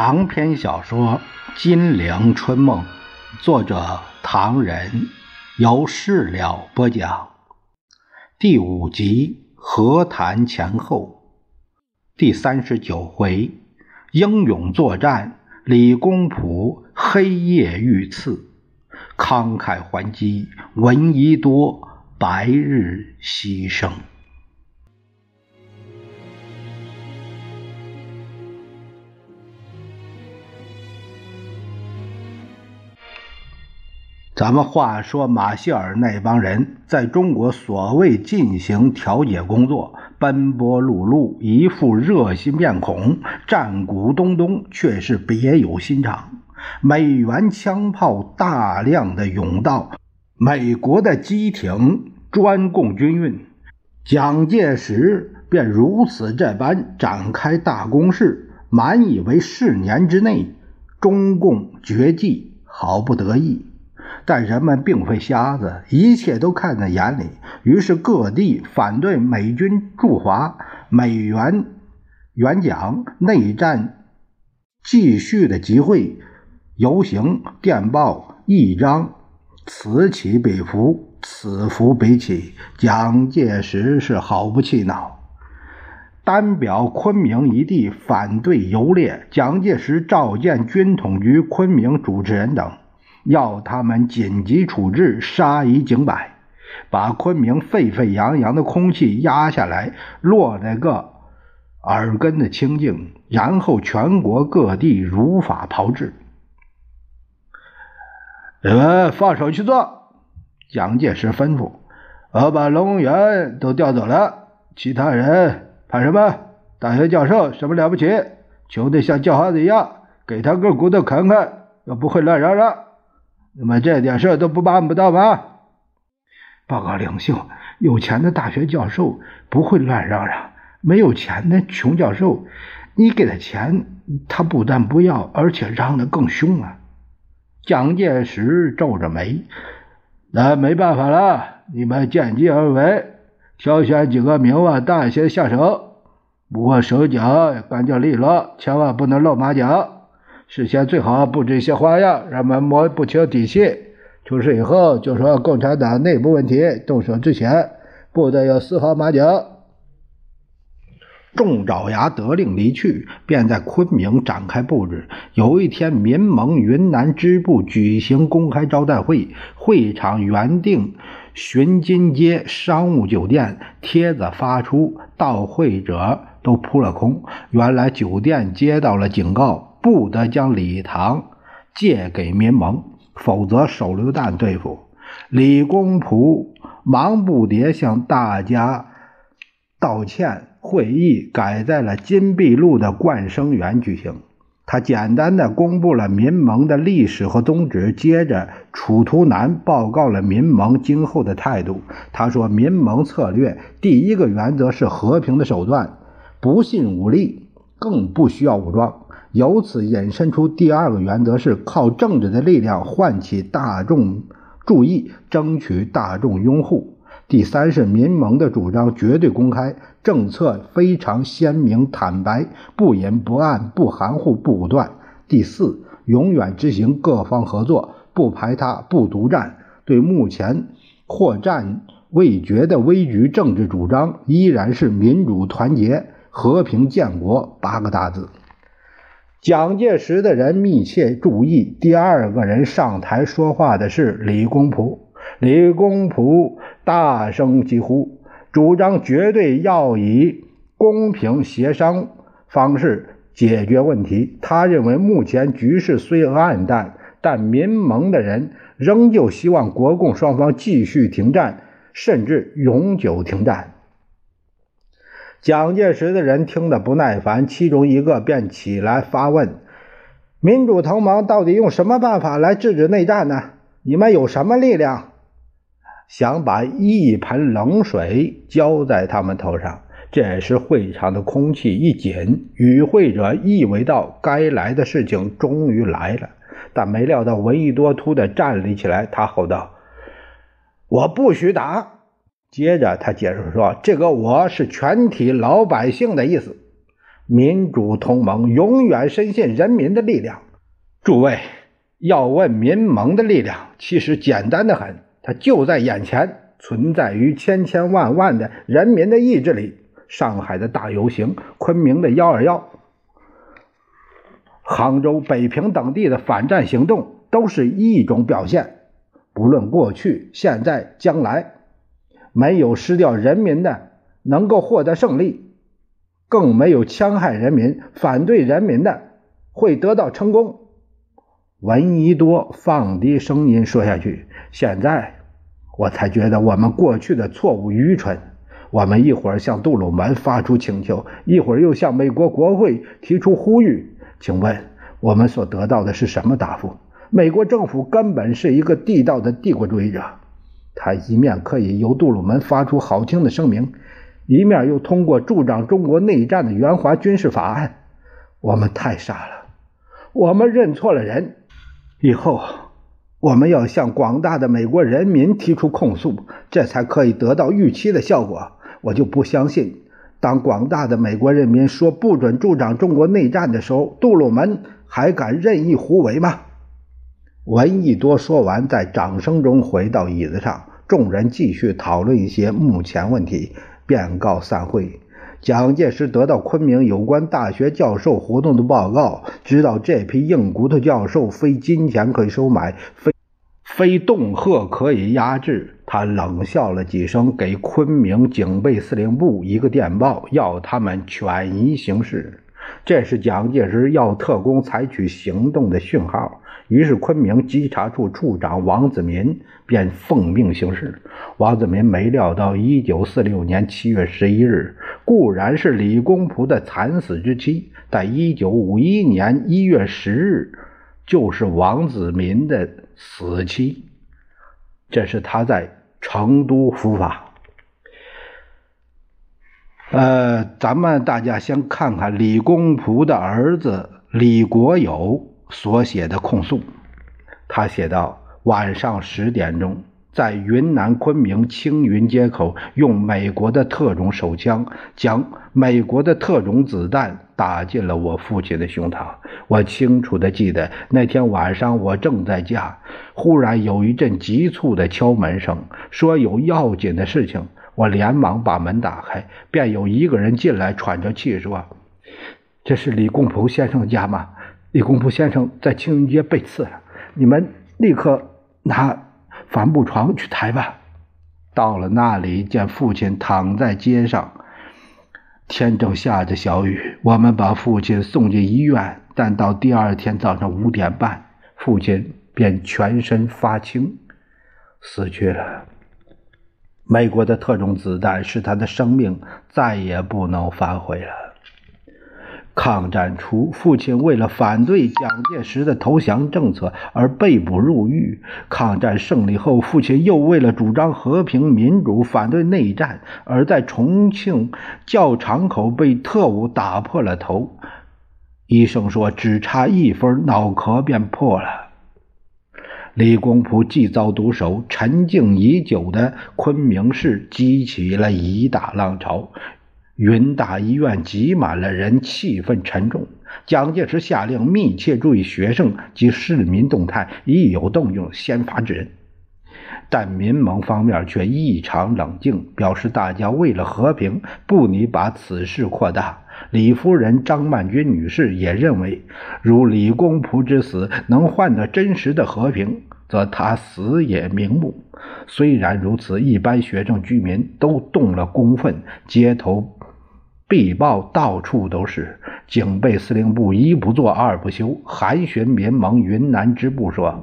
长篇小说《金陵春梦》，作者唐人，由事了播讲。第五集和谈前后，第三十九回，英勇作战，李公朴黑夜遇刺，慷慨还击，闻一多，白日牺牲。咱们话说，马歇尔那帮人在中国所谓进行调解工作，奔波碌碌，一副热心面孔，战鼓咚咚，却是别有心肠。美元枪炮大量的涌到，美国的机艇专供军运，蒋介石便如此这般展开大攻势，满以为四年之内中共绝迹，毫不得意。但人们并非瞎子，一切都看在眼里。于是各地反对美军驻华、美元援蒋、内战继续的集会、游行、电报、议章，此起彼伏，此伏彼起。蒋介石是毫不气恼，单表昆明一地反对游猎。蒋介石召见军统局昆明主持人等。要他们紧急处置，杀一儆百，把昆明沸沸扬扬的空气压下来，落了个耳根的清净，然后全国各地如法炮制。你们放手去做，蒋介石吩咐：“我把龙源都调走了，其他人怕什么？大学教授什么了不起？穷得像叫花子一样，给他个骨头啃啃，又不会乱嚷嚷。”那么这点事都不办不到吗？报告领袖，有钱的大学教授不会乱嚷嚷，没有钱的穷教授，你给他钱，他不但不要，而且嚷得更凶啊！蒋介石皱着眉，那没办法了，你们见机而为，挑选几个名望大一些下手，不过手脚干净利落，千万不能露马脚。事先最好布置一些花样，让们摸不清底细。出事以后就说共产党内部问题，动手之前不得有丝毫马脚。众爪牙得令离去，便在昆明展开布置。有一天，民盟云南支部举行公开招待会，会场原定寻金街商务酒店，帖子发出，到会者都扑了空。原来酒店接到了警告。不得将礼堂借给民盟，否则手榴弹对付。李公朴忙不迭向大家道歉。会议改在了金碧路的冠生园举行。他简单的公布了民盟的历史和宗旨，接着楚图南报告了民盟今后的态度。他说：“民盟策略第一个原则是和平的手段，不信武力，更不需要武装。”由此引申出第二个原则是靠政治的力量唤起大众注意，争取大众拥护。第三是民盟的主张绝对公开，政策非常鲜明坦白，不隐不暗，不含糊，不武断。第四，永远执行各方合作，不排他，不独占。对目前或战未决的危局政治主张，依然是民主、团结、和平、建国八个大字。蒋介石的人密切注意，第二个人上台说话的是李公朴。李公朴大声疾呼，主张绝对要以公平协商方式解决问题。他认为，目前局势虽暗淡，但民盟的人仍旧希望国共双方继续停战，甚至永久停战。蒋介石的人听得不耐烦，其中一个便起来发问：“民主同盟到底用什么办法来制止内战呢？你们有什么力量？”想把一盆冷水浇在他们头上。这时，会场的空气一紧，与会者意味到该来的事情终于来了，但没料到闻一多突的站立起来，他吼道：“我不许打！”接着，他解释说：“这个‘我’是全体老百姓的意思。民主同盟永远深信人民的力量。诸位，要问民盟的力量，其实简单的很，它就在眼前，存在于千千万万的人民的意志里。上海的大游行，昆明的幺二幺，杭州、北平等地的反战行动，都是一种表现。不论过去、现在、将来，没有失掉人民的能够获得胜利，更没有戕害人民、反对人民的会得到成功。闻一多放低声音说下去。现在我才觉得我们过去的错误愚蠢。我们一会儿向杜鲁门发出请求，一会儿又向美国国会提出呼吁。请问我们所得到的是什么答复？美国政府根本是一个地道的帝国主义者。他一面可以由杜鲁门发出好听的声明，一面又通过助长中国内战的援华军事法案。我们太傻了，我们认错了人。以后我们要向广大的美国人民提出控诉，这才可以得到预期的效果。我就不相信，当广大的美国人民说不准助长中国内战的时候，杜鲁门还敢任意胡为吗？闻一多说完，在掌声中回到椅子上，众人继续讨论一些目前问题，便告散会。蒋介石得到昆明有关大学教授活动的报告，知道这批硬骨头教授非金钱可以收买，非非恫吓可以压制。他冷笑了几声，给昆明警备司令部一个电报，要他们权宜行事。这是蒋介石要特工采取行动的讯号。于是，昆明稽查处处长王子民便奉命行事。王子民没料到，一九四六年七月十一日固然是李公朴的惨死之期，但一九五一年一月十日就是王子民的死期。这是他在。成都伏法。呃，咱们大家先看看李公朴的儿子李国友所写的控诉。他写道：晚上十点钟。在云南昆明青云街口，用美国的特种手枪将美国的特种子弹打进了我父亲的胸膛。我清楚的记得那天晚上，我正在家，忽然有一阵急促的敲门声，说有要紧的事情。我连忙把门打开，便有一个人进来，喘着气说：“这是李公朴先生家吗？李公朴先生在青云街被刺了，你们立刻拿。”帆布床去抬吧。到了那里，见父亲躺在街上，天正下着小雨。我们把父亲送进医院，但到第二天早上五点半，父亲便全身发青，死去了。美国的特种子弹使他的生命再也不能返回了。抗战初，父亲为了反对蒋介石的投降政策而被捕入狱。抗战胜利后，父亲又为了主张和平民主、反对内战，而在重庆教场口被特务打破了头。医生说，只差一分，脑壳便破了。李公朴既遭毒手，沉静已久的昆明市激起了一大浪潮。云大医院挤满了人，气氛沉重。蒋介石下令密切注意学生及市民动态，一有动静先发制人。但民盟方面却异常冷静，表示大家为了和平，不拟把此事扩大。李夫人张曼君女士也认为，如李公仆之死能换得真实的和平，则他死也瞑目。虽然如此，一般学生居民都动了公愤，街头。壁报到处都是，警备司令部一不做二不休，韩巡民盟云南支部说：“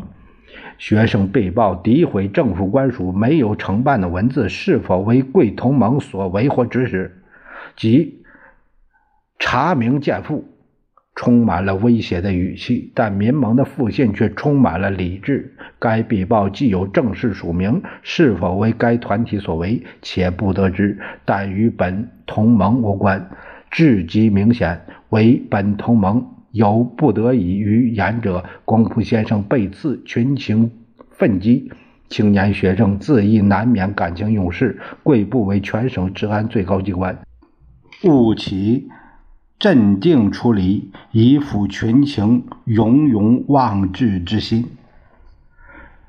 学生被曝诋毁政府官署没有承办的文字，是否为贵同盟所为或指使？即查明见付。”充满了威胁的语气，但民盟的复信却充满了理智。该笔报既有正式署名，是否为该团体所为，且不得知，但与本同盟无关。至极明显，为本同盟有不得已于言者。公仆先生被刺，群情愤激，青年学生自意难免感情用事。贵部为全省治安最高机关，勿起。镇定处理，以抚群情永永忘志之心。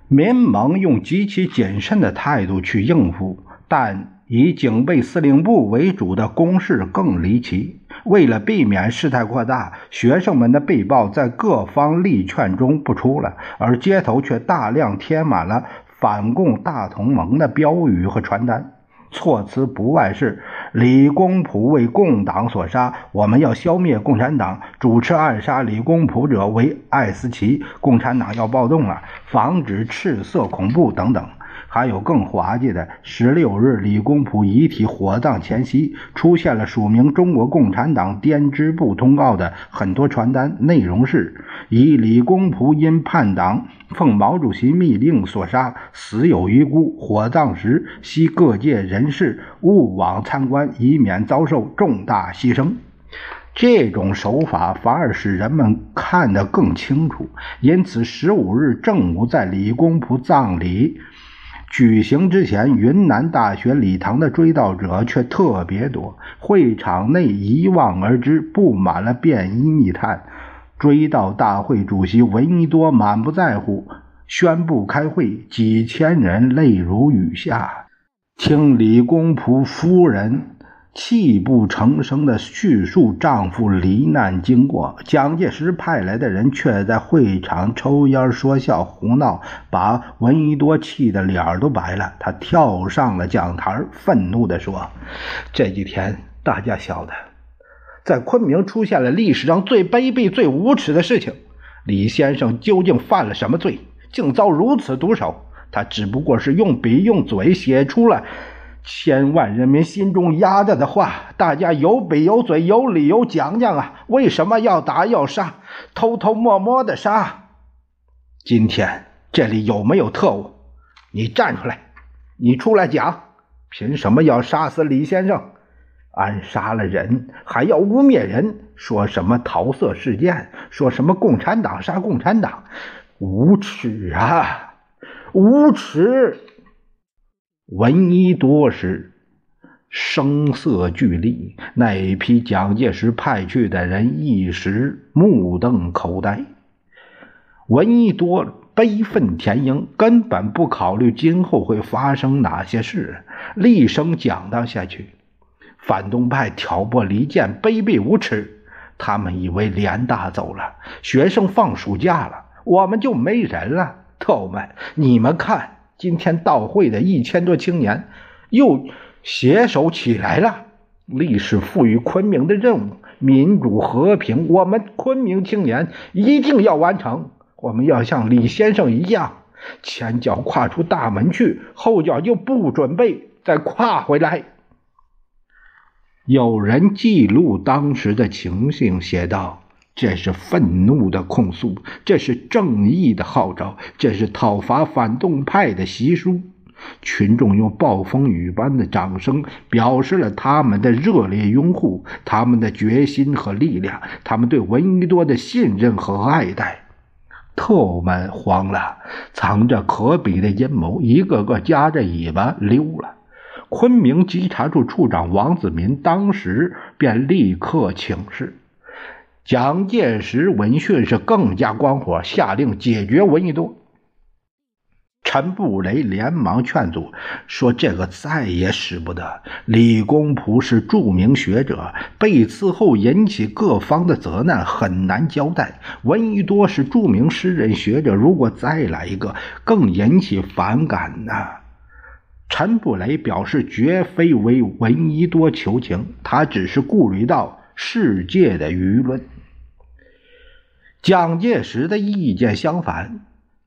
民盟用极其谨慎的态度去应付，但以警备司令部为主的攻势更离奇。为了避免事态扩大，学生们的被曝在各方力劝中不出了，而街头却大量贴满了反共大同盟的标语和传单。措辞不外是李公朴为共党所杀，我们要消灭共产党；主持暗杀李公朴者为艾思奇，共产党要暴动了，防止赤色恐怖等等。还有更滑稽的，十六日李公朴遗体火葬前夕，出现了署名中国共产党编织部通告的很多传单，内容是以李公朴因叛党，奉毛主席密令所杀，死有余辜。火葬时，希各界人士勿往参观，以免遭受重大牺牲。这种手法反而使人们看得更清楚。因此，十五日正午在李公朴葬礼。举行之前，云南大学礼堂的追悼者却特别多。会场内一望而知，布满了便衣密探。追悼大会主席闻一多满不在乎，宣布开会。几千人泪如雨下，听李公仆夫人。泣不成声地叙述丈夫罹难经过，蒋介石派来的人却在会场抽烟说笑胡闹，把闻一多气得脸都白了。他跳上了讲台，愤怒地说：“这几天大家晓得，在昆明出现了历史上最卑鄙、最无耻的事情。李先生究竟犯了什么罪，竟遭如此毒手？他只不过是用笔用嘴写出了。”千万人民心中压着的话，大家有笔有嘴有理由讲讲啊！为什么要打要杀，偷偷摸摸的杀？今天这里有没有特务？你站出来，你出来讲，凭什么要杀死李先生？暗杀了人，还要污蔑人，说什么桃色事件，说什么共产党杀共产党，无耻啊！无耻！闻一多时，声色俱厉。那一批蒋介石派去的人一时目瞪口呆。闻一多悲愤填膺，根本不考虑今后会发生哪些事，厉声讲道下去：“反动派挑拨离间，卑鄙无耻。他们以为联大走了，学生放暑假了，我们就没人了。特务们，你们看。”今天到会的一千多青年又携手起来了。历史赋予昆明的任务，民主和平，我们昆明青年一定要完成。我们要像李先生一样，前脚跨出大门去，后脚就不准备再跨回来。有人记录当时的情形，写道。这是愤怒的控诉，这是正义的号召，这是讨伐反动派的习书。群众用暴风雨般的掌声表示了他们的热烈拥护，他们的决心和力量，他们对闻一多的信任和爱戴。特务们慌了，藏着可比的阴谋，一个个夹着尾巴溜了。昆明稽查处处长王子民当时便立刻请示。蒋介石闻讯是更加光火，下令解决闻一多。陈布雷连忙劝阻说：“这个再也使不得。李公朴是著名学者，被刺后引起各方的责难，很难交代。闻一多是著名诗人学者，如果再来一个，更引起反感呢。”陈布雷表示，绝非为闻一多求情，他只是顾虑到世界的舆论。蒋介石的意见相反，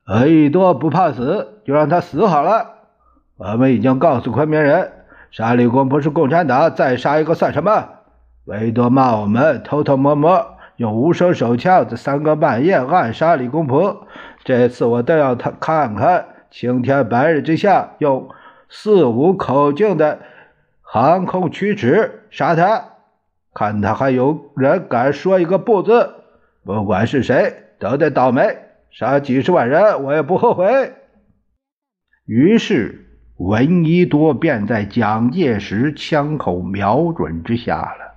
闻一多不怕死，就让他死好了。我们已经告诉昆明人，杀李公朴是共产党，再杀一个算什么？闻一多骂我们偷偷摸摸用无声手枪在三更半夜暗杀李公朴，这次我倒要他看看青天白日之下用四五口径的航空驱驰杀他，看他还有人敢说一个不字。不管是谁，都得倒霉。杀几十万人，我也不后悔。于是，闻一多便在蒋介石枪口瞄准之下了。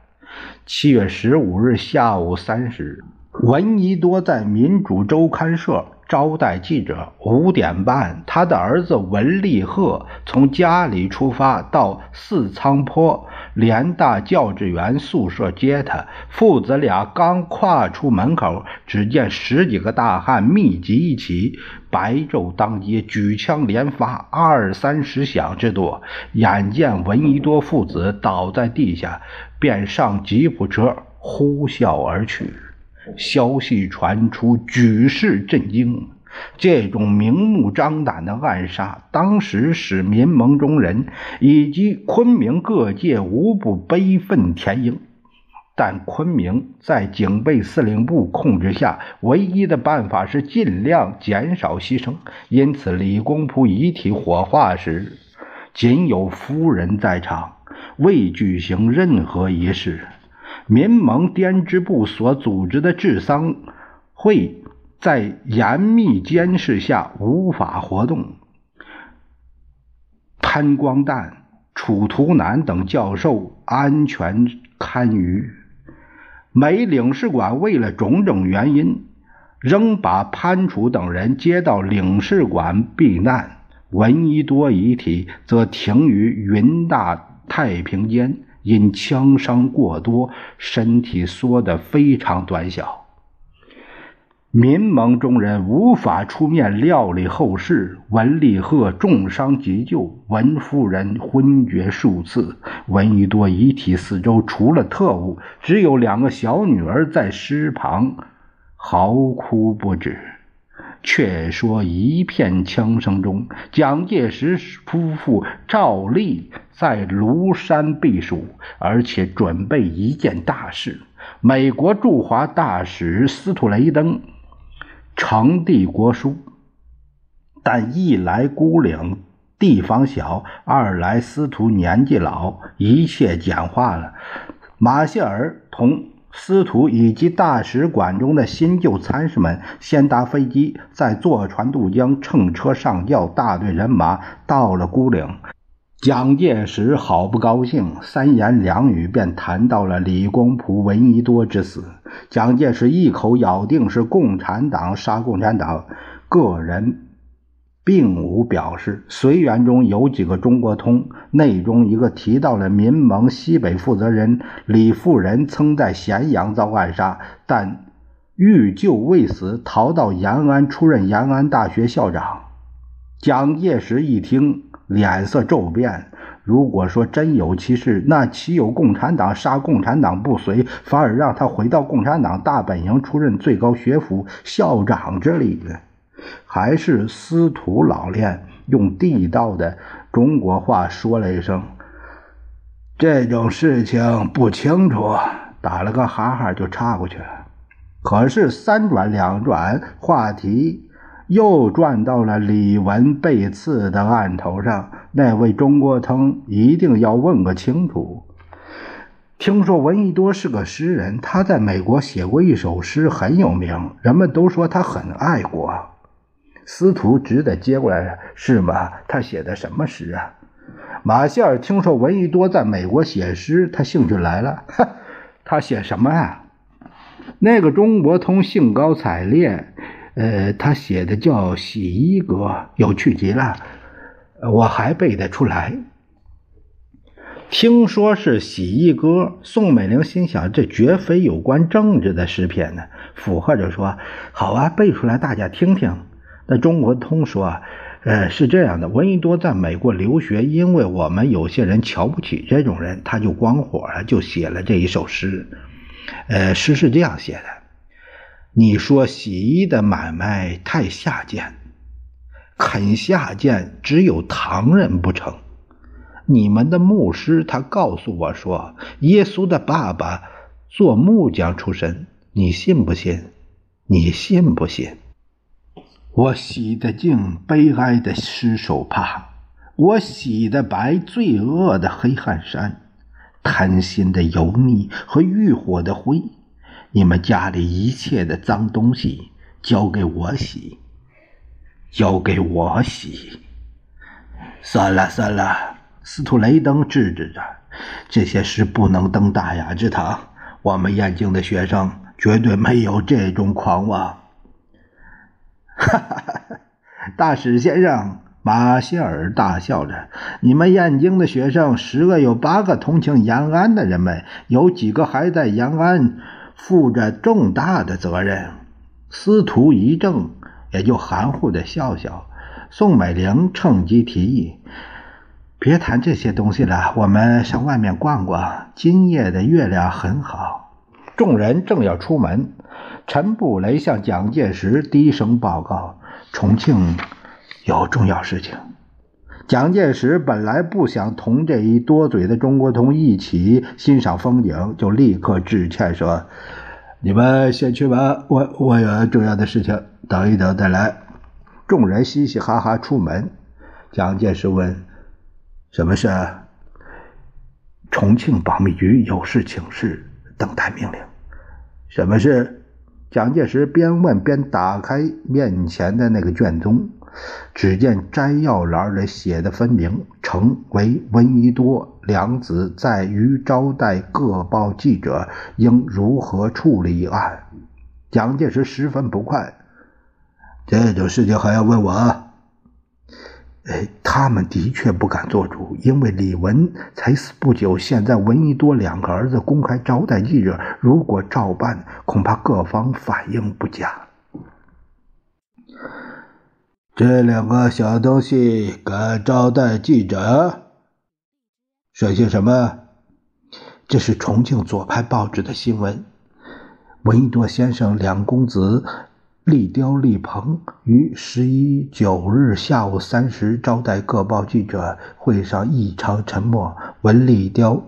七月十五日下午三时，闻一多在民主周刊社。招待记者。五点半，他的儿子文立鹤从家里出发，到四仓坡联大教职员宿舍接他。父子俩刚跨出门口，只见十几个大汉密集一起，白昼当街，举枪连发，二三十响之多。眼见闻一多父子倒在地下，便上吉普车呼啸而去。消息传出，举世震惊。这种明目张胆的暗杀，当时使民盟中人以及昆明各界无不悲愤填膺。但昆明在警备司令部控制下，唯一的办法是尽量减少牺牲。因此，李公朴遗体火化时，仅有夫人在场，未举行任何仪式。民盟编织部所组织的治丧会在严密监视下无法活动。潘光旦、楚图南等教授安全堪虞。美领事馆为了种种原因，仍把潘楚等人接到领事馆避难。闻一多遗体则停于云大太平间。因枪伤过多，身体缩得非常短小。民盟中人无法出面料理后事。文立鹤重伤急救，文夫人昏厥数次。闻一多遗体四周除了特务，只有两个小女儿在尸旁嚎哭不止。却说一片枪声中，蒋介石夫妇照例在庐山避暑，而且准备一件大事。美国驻华大使斯图雷登呈递国书，但一来孤岭地方小，二来司徒年纪老，一切简化了。马歇尔同。司徒以及大使馆中的新旧参事们先搭飞机，再坐船渡江，乘车上轿，大队人马到了孤岭。蒋介石好不高兴，三言两语便谈到了李公朴、闻一多之死。蒋介石一口咬定是共产党杀共产党，个人。并无表示。随员中有几个中国通，内中一个提到了民盟西北负责人李富仁曾在咸阳遭暗杀，但欲救未死，逃到延安出任延安大学校长。蒋介石一听，脸色骤变。如果说真有其事，那岂有共产党杀共产党不遂，反而让他回到共产党大本营出任最高学府校长之理呢？还是司徒老练用地道的中国话说了一声：“这种事情不清楚。”打了个哈哈就插过去了。可是三转两转，话题又转到了李文被刺的案头上。那位中国通一定要问个清楚。听说闻一多是个诗人，他在美国写过一首诗，很有名，人们都说他很爱国。司徒只得接过来，是吗？他写的什么诗啊？马歇尔听说闻一多在美国写诗，他兴趣来了。他写什么啊？那个中国通兴高采烈，呃，他写的叫《洗衣歌》，有趣极了。我还背得出来。听说是《洗衣歌》，宋美龄心想，这绝非有关政治的诗篇呢，附和着说：“好啊，背出来，大家听听。”那中国通说，呃，是这样的，闻一多在美国留学，因为我们有些人瞧不起这种人，他就光火了，就写了这一首诗。呃，诗是这样写的：你说洗衣的买卖太下贱，肯下贱只有唐人不成？你们的牧师他告诉我说，耶稣的爸爸做木匠出身，你信不信？你信不信？我洗得净悲哀的尸首帕，我洗得白罪恶的黑汗衫，贪心的油腻和欲火的灰。你们家里一切的脏东西交给我洗，交给我洗。算了算了，司徒雷登制止着：“这些事不能登大雅之堂。我们燕京的学生绝对没有这种狂妄。”哈哈，大使先生，马歇尔大笑着：“你们燕京的学生十个有八个同情延安的人们，有几个还在延安负着重大的责任。”司徒一正，也就含糊的笑笑。宋美龄趁机提议：“别谈这些东西了，我们上外面逛逛。今夜的月亮很好。”众人正要出门，陈布雷向蒋介石低声报告：“重庆有重要事情。”蒋介石本来不想同这一多嘴的中国通一起欣赏风景，就立刻致歉说。你们先去吧，我我有重要的事情，等一等再来。众人嘻嘻哈哈出门。蒋介石问：“什么事？”重庆保密局有事请示，等待命令。什么事？蒋介石边问边打开面前的那个卷宗。只见摘要栏里写的分明，成为闻一多两子在于招待各报记者，应如何处理一案。蒋介石十分不快，这种事情还要问我？哎，他们的确不敢做主，因为李文才死不久，现在闻一多两个儿子公开招待记者，如果照办，恐怕各方反应不佳。这两个小东西敢招待记者，说些什么？这是重庆左派报纸的新闻。闻一多先生两公子立雕、立鹏于十一九日下午三时招待各报记者，会上异常沉默。闻立雕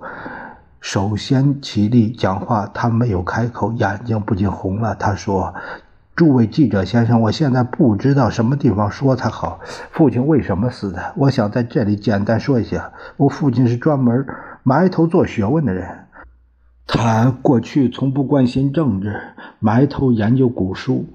首先起立讲话，他没有开口，眼睛不禁红了。他说。诸位记者先生，我现在不知道什么地方说才好。父亲为什么死的？我想在这里简单说一下。我父亲是专门埋头做学问的人，他过去从不关心政治，埋头研究古书。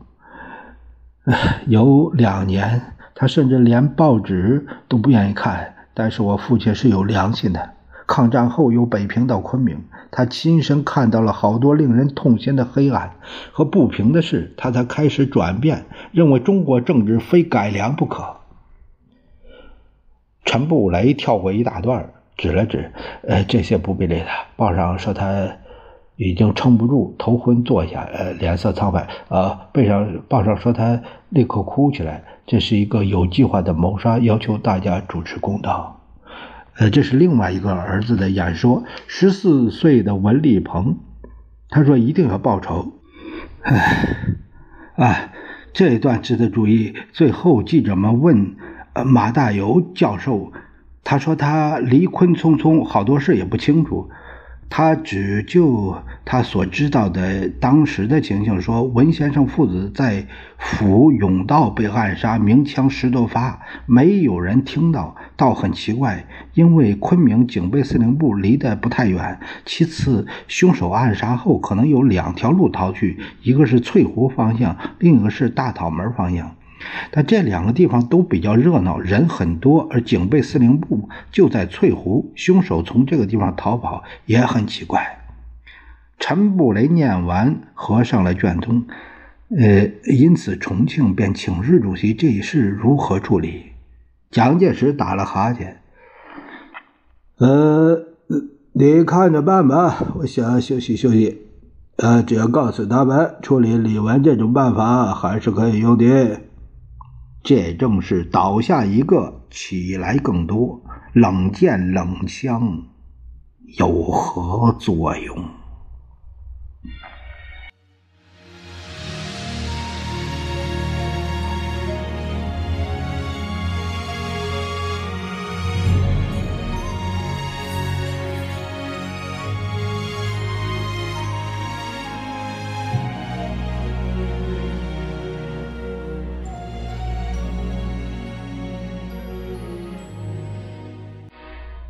有两年，他甚至连报纸都不愿意看。但是我父亲是有良心的。抗战后由北平到昆明，他亲身看到了好多令人痛心的黑暗和不平的事，他才开始转变，认为中国政治非改良不可。陈布雷跳过一大段，指了指：“呃，这些不必理他。报上说他已经撑不住，头昏坐下，呃，脸色苍白。呃，背上报上说他立刻哭起来。这是一个有计划的谋杀，要求大家主持公道。”呃，这是另外一个儿子的演说。十四岁的文立鹏，他说一定要报仇。哎，啊，这一段值得注意。最后，记者们问马大游教授，他说他离昆匆匆，好多事也不清楚。他只就他所知道的当时的情形说，文先生父子在府甬道被暗杀，鸣枪十多发，没有人听到，倒很奇怪，因为昆明警备司令部离得不太远。其次，凶手暗杀后可能有两条路逃去，一个是翠湖方向，另一个是大讨门方向。但这两个地方都比较热闹，人很多，而警备司令部就在翠湖，凶手从这个地方逃跑也很奇怪。陈布雷念完，合上了卷宗。呃，因此重庆便请日主席这一事如何处理？蒋介石打了哈欠。呃，你看着办吧，我想休息休息。呃，只要告诉他们，处理李文这种办法还是可以用的。这正是倒下一个，起来更多。冷箭冷枪有何作用？